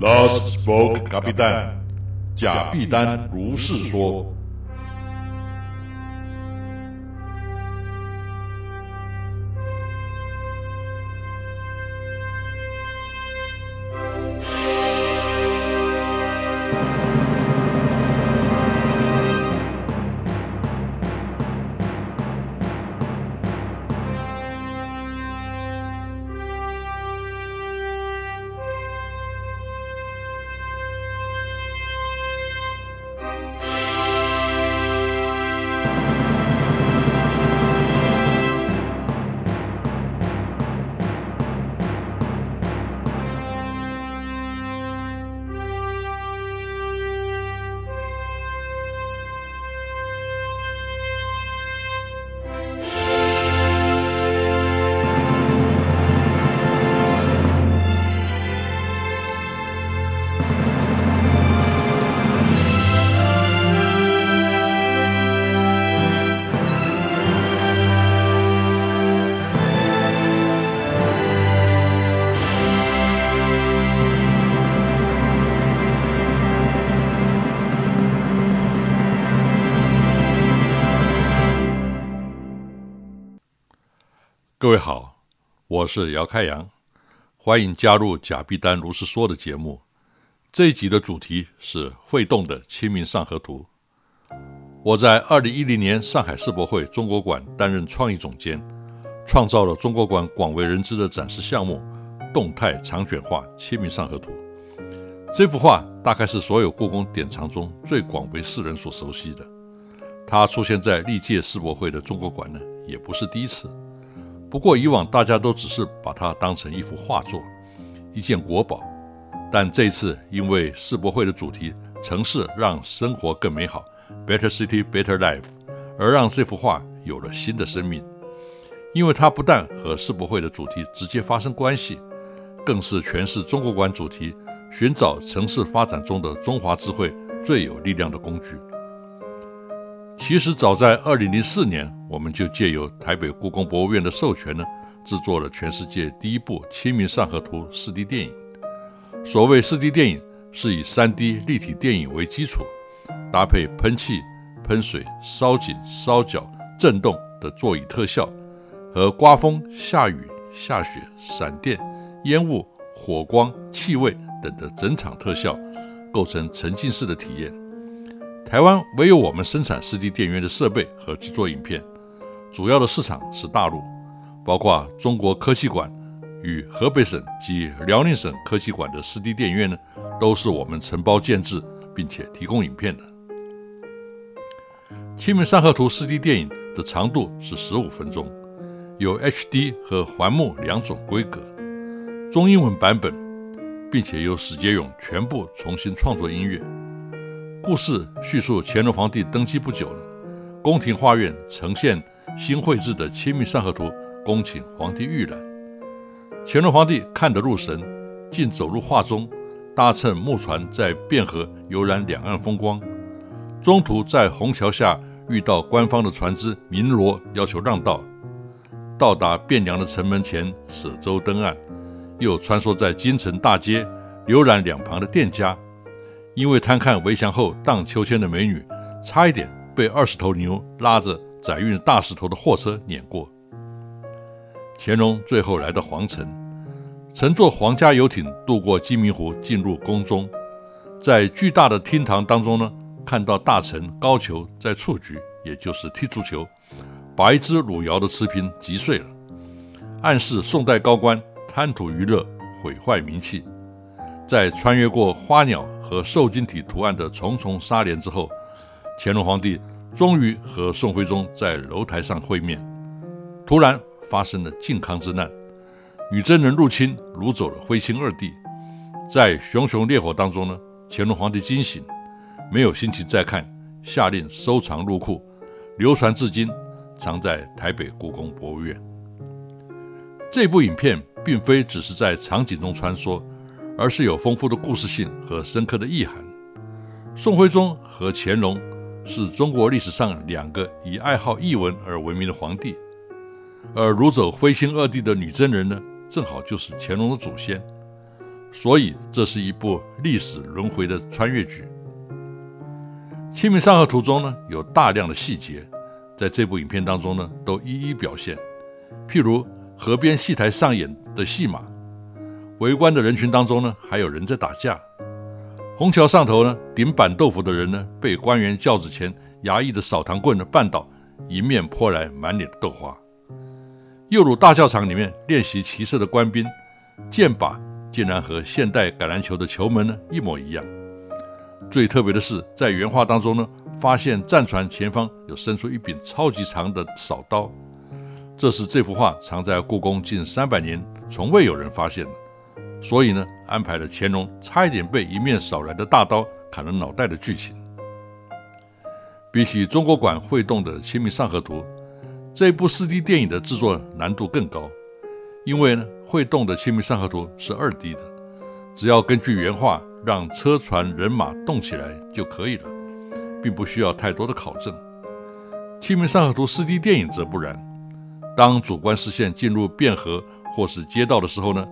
Last spoke，卡比丹，贾碧丹如是说。各位好，我是姚开阳，欢迎加入贾碧丹如是说的节目。这一集的主题是会动的《清明上河图》。我在二零一零年上海世博会中国馆担任创意总监，创造了中国馆广为人知的展示项目——动态长卷画《清明上河图》。这幅画大概是所有故宫典藏中最广为世人所熟悉的。它出现在历届世博会的中国馆呢，也不是第一次。不过以往大家都只是把它当成一幅画作，一件国宝，但这次因为世博会的主题“城市让生活更美好 ”（Better City, Better Life），而让这幅画有了新的生命。因为它不但和世博会的主题直接发生关系，更是诠释中国馆主题“寻找城市发展中的中华智慧”最有力量的工具。其实早在二零零四年，我们就借由台北故宫博物院的授权呢，制作了全世界第一部《清明上河图》四 D 电影。所谓四 D 电影，是以三 D 立体电影为基础，搭配喷气、喷水、烧景、烧脚、震动的座椅特效，和刮风、下雨、下雪、闪电、烟雾、火光、气味等的整场特效，构成沉浸式的体验。台湾唯有我们生产 4D 电影院的设备和制作影片，主要的市场是大陆，包括中国科技馆与河北省及辽宁省科技馆的 4D 电影院呢，都是我们承包建制，并且提供影片的。《清明上河图》4D 电影的长度是十五分钟，有 HD 和环幕两种规格，中英文版本，并且由史杰勇全部重新创作音乐。故事叙述乾隆皇帝登基不久，宫廷画院呈现新绘制的《清明上河图》，恭请皇帝御览。乾隆皇帝看得入神，竟走入画中，搭乘木船在汴河游览两岸风光。中途在虹桥下遇到官方的船只鸣锣，要求让道。到达汴梁的城门前，舍舟登岸，又穿梭在京城大街，浏览两旁的店家。因为贪看围墙后荡秋千的美女，差一点被二十头牛拉着载运大石头的货车碾过。乾隆最后来到皇城，乘坐皇家游艇渡过鸡鸣湖，进入宫中，在巨大的厅堂当中呢，看到大臣高俅在蹴鞠，也就是踢足球，把一只汝窑的瓷瓶击碎了，暗示宋代高官贪图娱乐，毁坏名气。在穿越过花鸟和瘦金体图案的重重纱帘之后，乾隆皇帝终于和宋徽宗在楼台上会面。突然发生了靖康之难，女真人入侵掳走了徽钦二帝。在熊熊烈火当中呢，乾隆皇帝惊醒，没有心情再看，下令收藏入库，流传至今，藏在台北故宫博物院。这部影片并非只是在场景中穿梭。而是有丰富的故事性和深刻的意涵。宋徽宗和乾隆是中国历史上两个以爱好译文而闻名的皇帝，而掳走徽钦二帝的女真人呢，正好就是乾隆的祖先。所以，这是一部历史轮回的穿越剧。《清明上河图》中呢，有大量的细节，在这部影片当中呢，都一一表现。譬如河边戏台上演的戏码，围观的人群当中呢，还有人在打架。虹桥上头呢，顶板豆腐的人呢，被官员轿子前衙役的扫堂棍呢绊倒，迎面泼来满脸的豆花。右鲁大教场里面练习骑射的官兵，箭靶竟然和现代橄榄球的球门呢一模一样。最特别的是，在原画当中呢，发现战船前方有伸出一柄超级长的扫刀，这是这幅画藏在故宫近三百年从未有人发现的，所以呢，安排了乾隆差一点被一面扫来的大刀砍了脑袋的剧情。比起中国馆会动的《清明上河图》，这部 4D 电影的制作难度更高，因为呢，会动的《清明上河图》是 2D 的，只要根据原画。让车船人马动起来就可以了，并不需要太多的考证。《清明上河图》4D 电影则不然，当主观视线进入汴河或是街道的时候呢，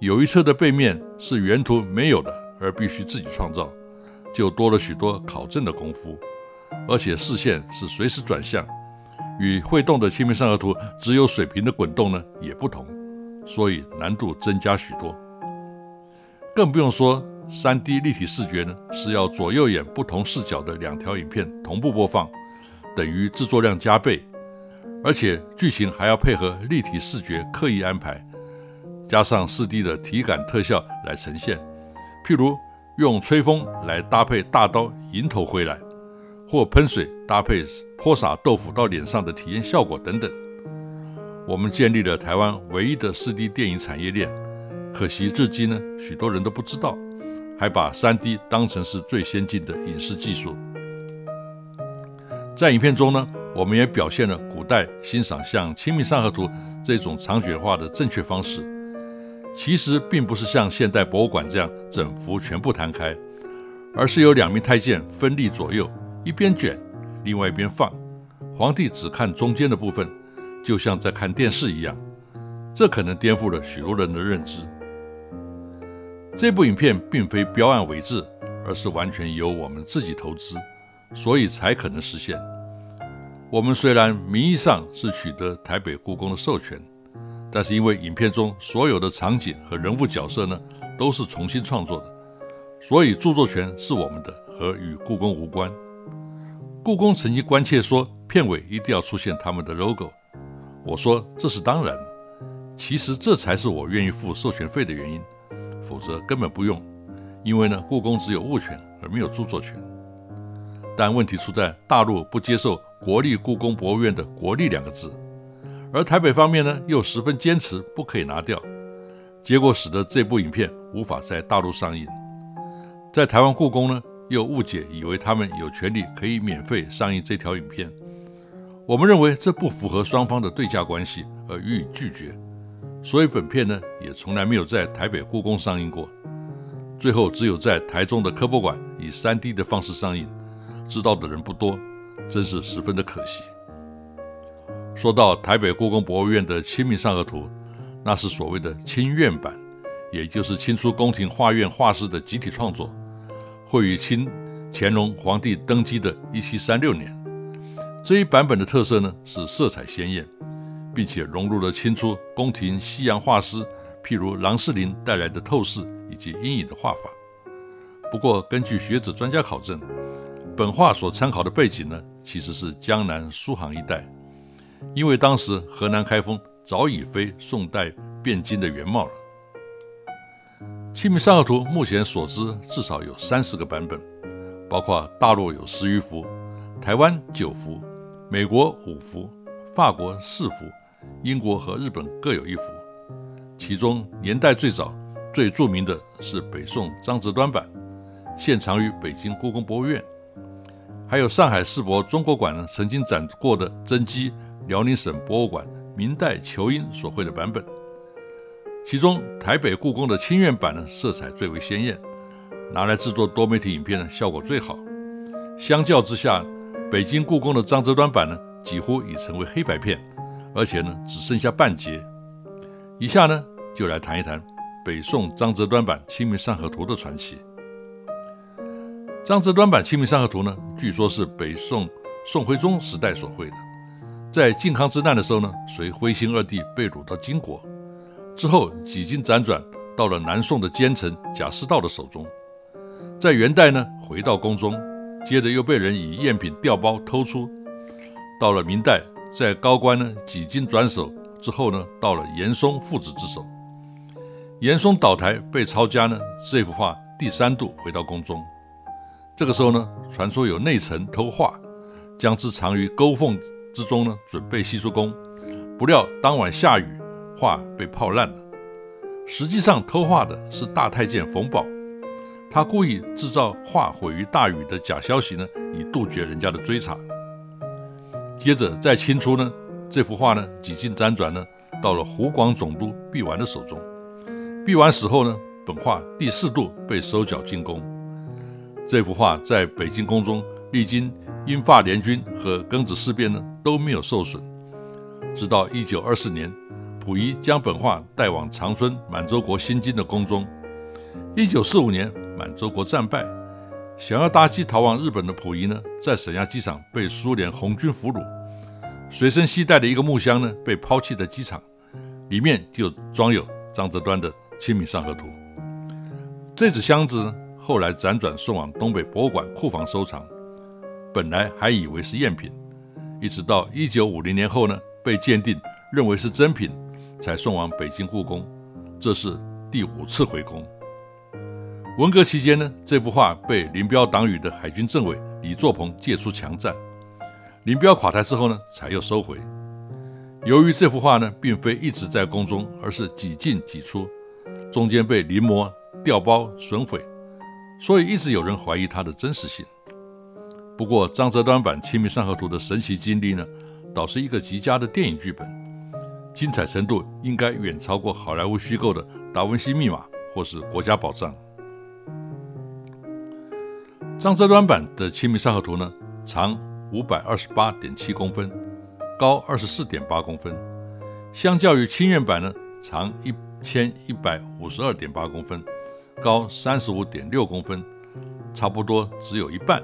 有一侧的背面是原图没有的，而必须自己创造，就多了许多考证的功夫。而且视线是随时转向，与会动的《清明上河图》只有水平的滚动呢也不同，所以难度增加许多。更不用说。三 D 立体视觉呢，是要左右眼不同视角的两条影片同步播放，等于制作量加倍，而且剧情还要配合立体视觉刻意安排，加上四 D 的体感特效来呈现。譬如用吹风来搭配大刀迎头挥来，或喷水搭配泼洒豆腐到脸上的体验效果等等。我们建立了台湾唯一的四 D 电影产业链，可惜至今呢，许多人都不知道。还把 3D 当成是最先进的影视技术。在影片中呢，我们也表现了古代欣赏像《清明上河图》这种长卷画的正确方式。其实并不是像现代博物馆这样整幅全部摊开，而是有两名太监分立左右，一边卷，另外一边放，皇帝只看中间的部分，就像在看电视一样。这可能颠覆了许多人的认知。这部影片并非标案为制，而是完全由我们自己投资，所以才可能实现。我们虽然名义上是取得台北故宫的授权，但是因为影片中所有的场景和人物角色呢都是重新创作的，所以著作权是我们的，和与故宫无关。故宫曾经关切说片尾一定要出现他们的 logo，我说这是当然，其实这才是我愿意付授权费的原因。否则根本不用，因为呢，故宫只有物权而没有著作权。但问题出在大陆不接受“国立故宫博物院”的“国立”两个字，而台北方面呢又十分坚持不可以拿掉，结果使得这部影片无法在大陆上映。在台湾故宫呢又误解，以为他们有权利可以免费上映这条影片。我们认为这不符合双方的对价关系，而予以拒绝。所以本片呢，也从来没有在台北故宫上映过，最后只有在台中的科博馆以 3D 的方式上映，知道的人不多，真是十分的可惜。说到台北故宫博物院的《清明上河图》，那是所谓的清院版，也就是清初宫廷画院画师的集体创作，绘于清乾隆皇帝登基的一七三六年。这一版本的特色呢，是色彩鲜艳。并且融入了清初宫廷西洋画师，譬如郎世林带来的透视以及阴影的画法。不过，根据学者专家考证，本画所参考的背景呢，其实是江南苏杭一带，因为当时河南开封早已非宋代汴京的原貌了。《清明上河图》目前所知至少有三十个版本，包括大陆有十余幅，台湾九幅，美国五幅，法国四幅。英国和日本各有一幅，其中年代最早、最著名的是北宋张择端版，现藏于北京故宫博物院。还有上海世博中国馆呢曾经展过的真迹辽宁省博物馆明代裘英所绘的版本。其中台北故宫的清苑版呢色彩最为鲜艳，拿来制作多媒体影片呢效果最好。相较之下，北京故宫的张择端版呢几乎已成为黑白片。而且呢，只剩下半截。以下呢，就来谈一谈北宋张择端版《清明上河图》的传奇。张择端版《清明上河图》呢，据说是北宋宋徽宗时代所绘的。在靖康之难的时候呢，随徽钦二帝被掳到金国，之后几经辗转，到了南宋的奸臣贾似道的手中。在元代呢，回到宫中，接着又被人以赝品调包偷出。到了明代，在高官呢几经转手之后呢，到了严嵩父子之手。严嵩倒台被抄家呢，这幅画第三度回到宫中。这个时候呢，传说有内臣偷画，将之藏于沟缝之中呢，准备西出宫。不料当晚下雨，画被泡烂了。实际上偷画的是大太监冯保，他故意制造画毁于大雨的假消息呢，以杜绝人家的追查。接着在清初呢，这幅画呢几经辗转呢，到了湖广总督毕沅的手中。毕沅死后呢，本画第四度被收缴进宫。这幅画在北京宫中历经英法联军和庚子事变呢，都没有受损。直到一九二四年，溥仪将本画带往长春满洲国新京的宫中。一九四五年，满洲国战败。想要搭机逃往日本的溥仪呢，在沈阳机场被苏联红军俘虏，随身携带的一个木箱呢，被抛弃在机场，里面就装有张择端的《清明上河图》。这纸箱子后来辗转送往东北博物馆库房收藏，本来还以为是赝品，一直到一九五零年后呢，被鉴定认为是真品，才送往北京故宫。这是第五次回宫。文革期间呢，这幅画被林彪党羽的海军政委李作鹏借出强占。林彪垮台之后呢，才又收回。由于这幅画呢，并非一直在宫中，而是几进几出，中间被临摹、调包、损毁，所以一直有人怀疑它的真实性。不过，张择端版《清明上河图》的神奇经历呢，倒是一个极佳的电影剧本，精彩程度应该远超过好莱坞虚构的《达文西密码》或是《国家宝藏》。张择端版的《清明上河图》呢，长五百二十八点七公分，高二十四点八公分，相较于清苑版呢，长一千一百五十二点八公分，高三十五点六公分，差不多只有一半。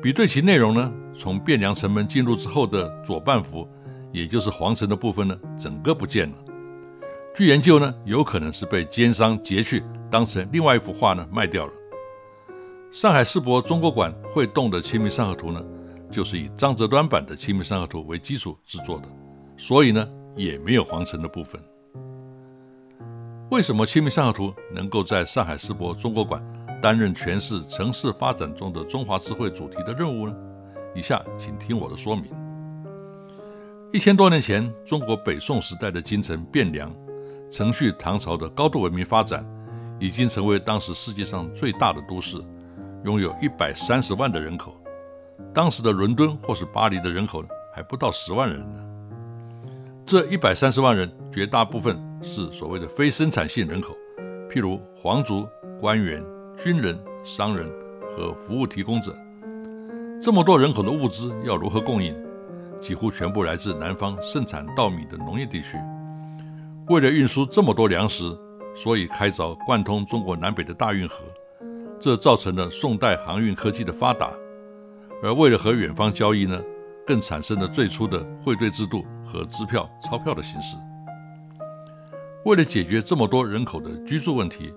比对其内容呢，从汴梁城门进入之后的左半幅，也就是皇城的部分呢，整个不见了。据研究呢，有可能是被奸商劫去，当成另外一幅画呢卖掉了。上海世博中国馆会动的《清明上河图》呢，就是以张择端版的《清明上河图》为基础制作的，所以呢也没有皇城的部分。为什么《清明上河图》能够在上海世博中国馆担任诠释城市发展中的中华智慧主题的任务呢？以下请听我的说明。一千多年前，中国北宋时代的京城汴梁，承续唐朝的高度文明发展，已经成为当时世界上最大的都市。拥有一百三十万的人口，当时的伦敦或是巴黎的人口呢，还不到十万人呢。这一百三十万人，绝大部分是所谓的非生产性人口，譬如皇族、官员、军人、商人和服务提供者。这么多人口的物资要如何供应？几乎全部来自南方盛产稻米的农业地区。为了运输这么多粮食，所以开凿贯通中国南北的大运河。这造成了宋代航运科技的发达，而为了和远方交易呢，更产生了最初的汇兑制度和支票、钞票的形式。为了解决这么多人口的居住问题，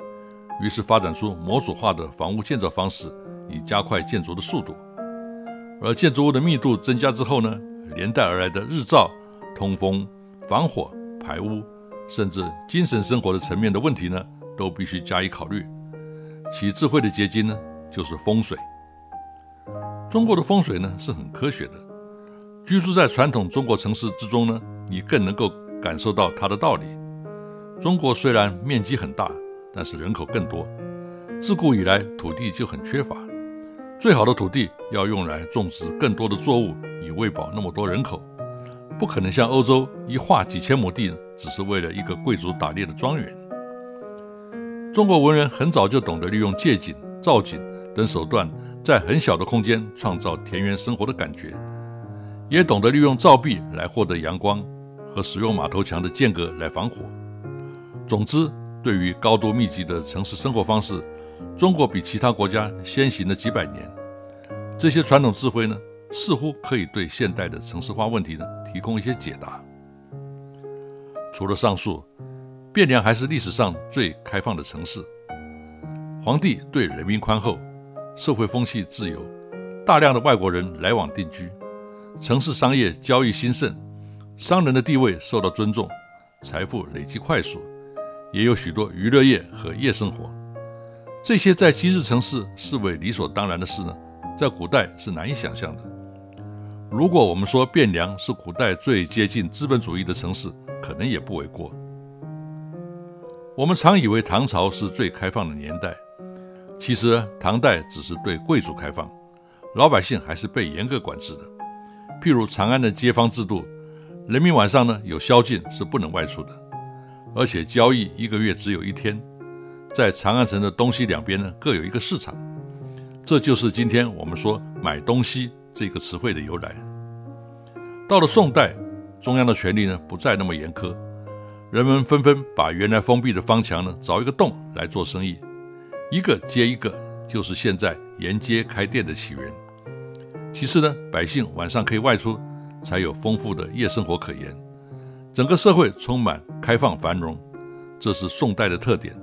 于是发展出模组化的房屋建造方式，以加快建筑的速度。而建筑物的密度增加之后呢，连带而来的日照、通风、防火、排污，甚至精神生活的层面的问题呢，都必须加以考虑。其智慧的结晶呢，就是风水。中国的风水呢是很科学的。居住在传统中国城市之中呢，你更能够感受到它的道理。中国虽然面积很大，但是人口更多，自古以来土地就很缺乏。最好的土地要用来种植更多的作物，以喂饱那么多人口，不可能像欧洲一划几千亩地，只是为了一个贵族打猎的庄园。中国文人很早就懂得利用借景、造景等手段，在很小的空间创造田园生活的感觉，也懂得利用造壁来获得阳光，和使用马头墙的间隔来防火。总之，对于高度密集的城市生活方式，中国比其他国家先行了几百年。这些传统智慧呢，似乎可以对现代的城市化问题呢提供一些解答。除了上述，汴梁还是历史上最开放的城市。皇帝对人民宽厚，社会风气自由，大量的外国人来往定居，城市商业交易兴盛，商人的地位受到尊重，财富累积快速，也有许多娱乐业和夜生活。这些在今日城市视为理所当然的事呢，在古代是难以想象的。如果我们说汴梁是古代最接近资本主义的城市，可能也不为过。我们常以为唐朝是最开放的年代，其实唐代只是对贵族开放，老百姓还是被严格管制的。譬如长安的街坊制度，人民晚上呢有宵禁，是不能外出的，而且交易一个月只有一天，在长安城的东西两边呢各有一个市场，这就是今天我们说买东西。这个词汇的由来，到了宋代，中央的权力呢不再那么严苛，人们纷纷把原来封闭的方墙呢凿一个洞来做生意，一个接一个，就是现在沿街开店的起源。其次呢，百姓晚上可以外出，才有丰富的夜生活可言，整个社会充满开放繁荣，这是宋代的特点，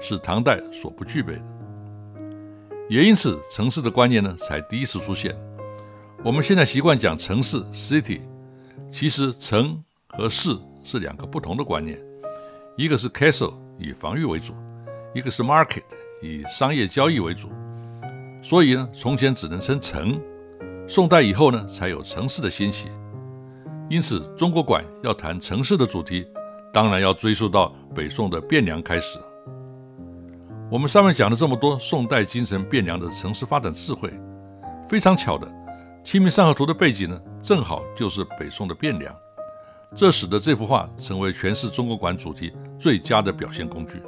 是唐代所不具备的。也因此，城市的观念呢才第一次出现。我们现在习惯讲城市 （city），其实城和市是两个不同的观念。一个是 castle 以防御为主，一个是 market 以商业交易为主。所以呢，从前只能称城，宋代以后呢，才有城市的兴起。因此，中国馆要谈城市的主题，当然要追溯到北宋的汴梁开始。我们上面讲了这么多宋代精神汴梁的城市发展智慧，非常巧的。《清明上河图》的背景呢，正好就是北宋的汴梁，这使得这幅画成为诠释中国馆主题最佳的表现工具。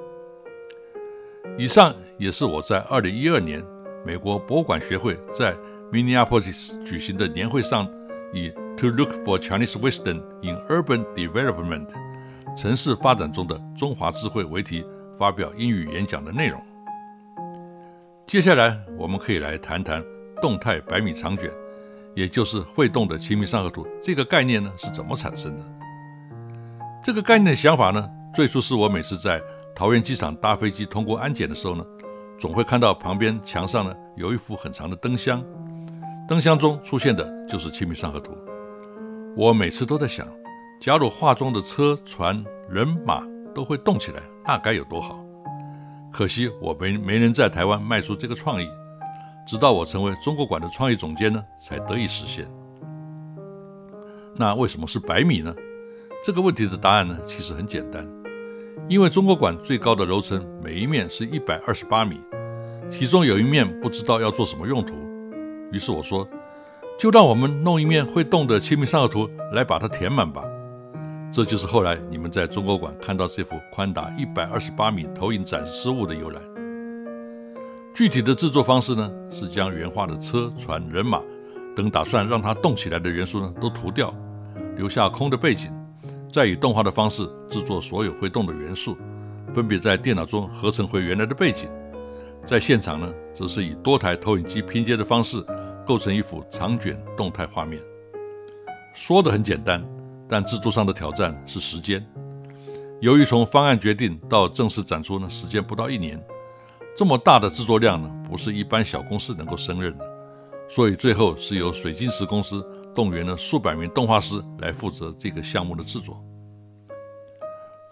以上也是我在二零一二年美国博物馆学会在 Minneapolis 举行的年会上，以 “To look for Chinese wisdom in urban development” 城市发展中的中华智慧为题发表英语演讲的内容。接下来，我们可以来谈谈动态百米长卷。也就是会动的《清明上河图》这个概念呢是怎么产生的？这个概念的想法呢，最初是我每次在桃园机场搭飞机通过安检的时候呢，总会看到旁边墙上呢有一幅很长的灯箱，灯箱中出现的就是《清明上河图》。我每次都在想，假如画中的车船人马都会动起来，那该有多好！可惜我没没能在台湾卖出这个创意。直到我成为中国馆的创意总监呢，才得以实现。那为什么是百米呢？这个问题的答案呢，其实很简单，因为中国馆最高的楼层每一面是一百二十八米，其中有一面不知道要做什么用途。于是我说，就让我们弄一面会动的《清明上河图》来把它填满吧。这就是后来你们在中国馆看到这幅宽达一百二十八米投影展示物的由来。具体的制作方式呢，是将原画的车船人马等打算让它动起来的元素呢都涂掉，留下空的背景，再以动画的方式制作所有会动的元素，分别在电脑中合成回原来的背景。在现场呢，则是以多台投影机拼接的方式构成一幅长卷动态画面。说的很简单，但制作上的挑战是时间。由于从方案决定到正式展出呢，时间不到一年。这么大的制作量呢，不是一般小公司能够胜任的，所以最后是由水晶石公司动员了数百名动画师来负责这个项目的制作。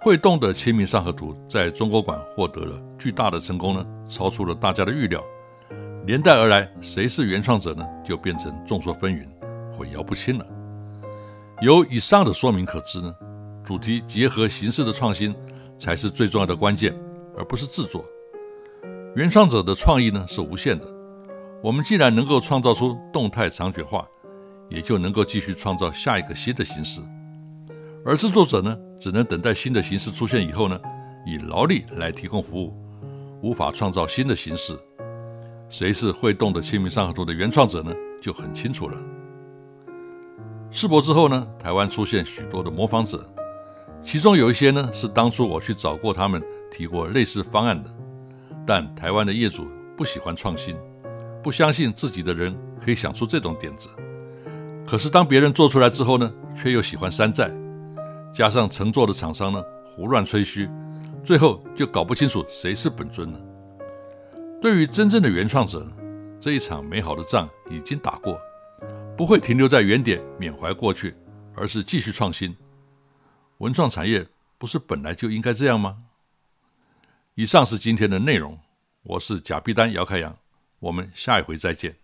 会动的《清明上河图》在中国馆获得了巨大的成功呢，超出了大家的预料。连带而来，谁是原创者呢？就变成众说纷纭、混淆不清了。由以上的说明可知呢，主题结合形式的创新才是最重要的关键，而不是制作。原创者的创意呢是无限的。我们既然能够创造出动态长卷画，也就能够继续创造下一个新的形式。而制作者呢，只能等待新的形式出现以后呢，以劳力来提供服务，无法创造新的形式。谁是会动的《清明上河图》的原创者呢？就很清楚了。世博之后呢，台湾出现许多的模仿者，其中有一些呢是当初我去找过他们提过类似方案的。但台湾的业主不喜欢创新，不相信自己的人可以想出这种点子。可是当别人做出来之后呢，却又喜欢山寨，加上乘坐的厂商呢胡乱吹嘘，最后就搞不清楚谁是本尊了。对于真正的原创者，这一场美好的仗已经打过，不会停留在原点缅怀过去，而是继续创新。文创产业不是本来就应该这样吗？以上是今天的内容，我是贾碧丹姚开阳，我们下一回再见。